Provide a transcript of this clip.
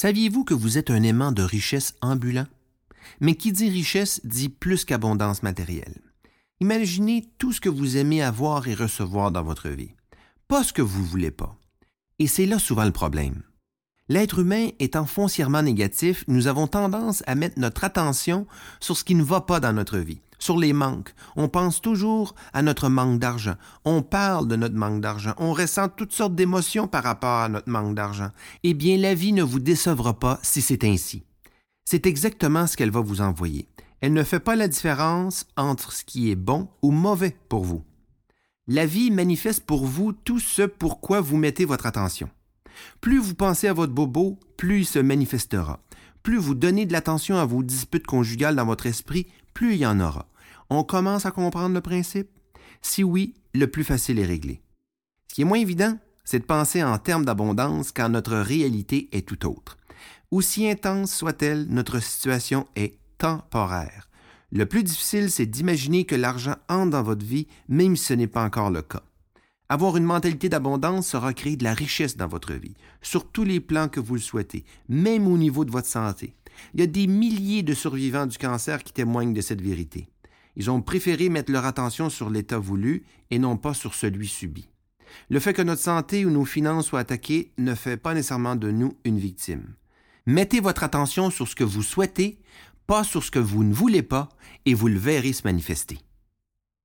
Saviez-vous que vous êtes un aimant de richesse ambulant? Mais qui dit richesse dit plus qu'abondance matérielle. Imaginez tout ce que vous aimez avoir et recevoir dans votre vie, pas ce que vous voulez pas. Et c'est là souvent le problème. L'être humain étant foncièrement négatif, nous avons tendance à mettre notre attention sur ce qui ne va pas dans notre vie, sur les manques. On pense toujours à notre manque d'argent. On parle de notre manque d'argent. On ressent toutes sortes d'émotions par rapport à notre manque d'argent. Eh bien, la vie ne vous décevra pas si c'est ainsi. C'est exactement ce qu'elle va vous envoyer. Elle ne fait pas la différence entre ce qui est bon ou mauvais pour vous. La vie manifeste pour vous tout ce pour quoi vous mettez votre attention. Plus vous pensez à votre bobo, plus il se manifestera. Plus vous donnez de l'attention à vos disputes conjugales dans votre esprit, plus il y en aura. On commence à comprendre le principe? Si oui, le plus facile est réglé. Ce qui est moins évident, c'est de penser en termes d'abondance quand notre réalité est tout autre. Aussi intense soit-elle, notre situation est temporaire. Le plus difficile, c'est d'imaginer que l'argent entre dans votre vie, même si ce n'est pas encore le cas. Avoir une mentalité d'abondance sera créer de la richesse dans votre vie, sur tous les plans que vous le souhaitez, même au niveau de votre santé. Il y a des milliers de survivants du cancer qui témoignent de cette vérité. Ils ont préféré mettre leur attention sur l'état voulu et non pas sur celui subi. Le fait que notre santé ou nos finances soient attaquées ne fait pas nécessairement de nous une victime. Mettez votre attention sur ce que vous souhaitez, pas sur ce que vous ne voulez pas, et vous le verrez se manifester.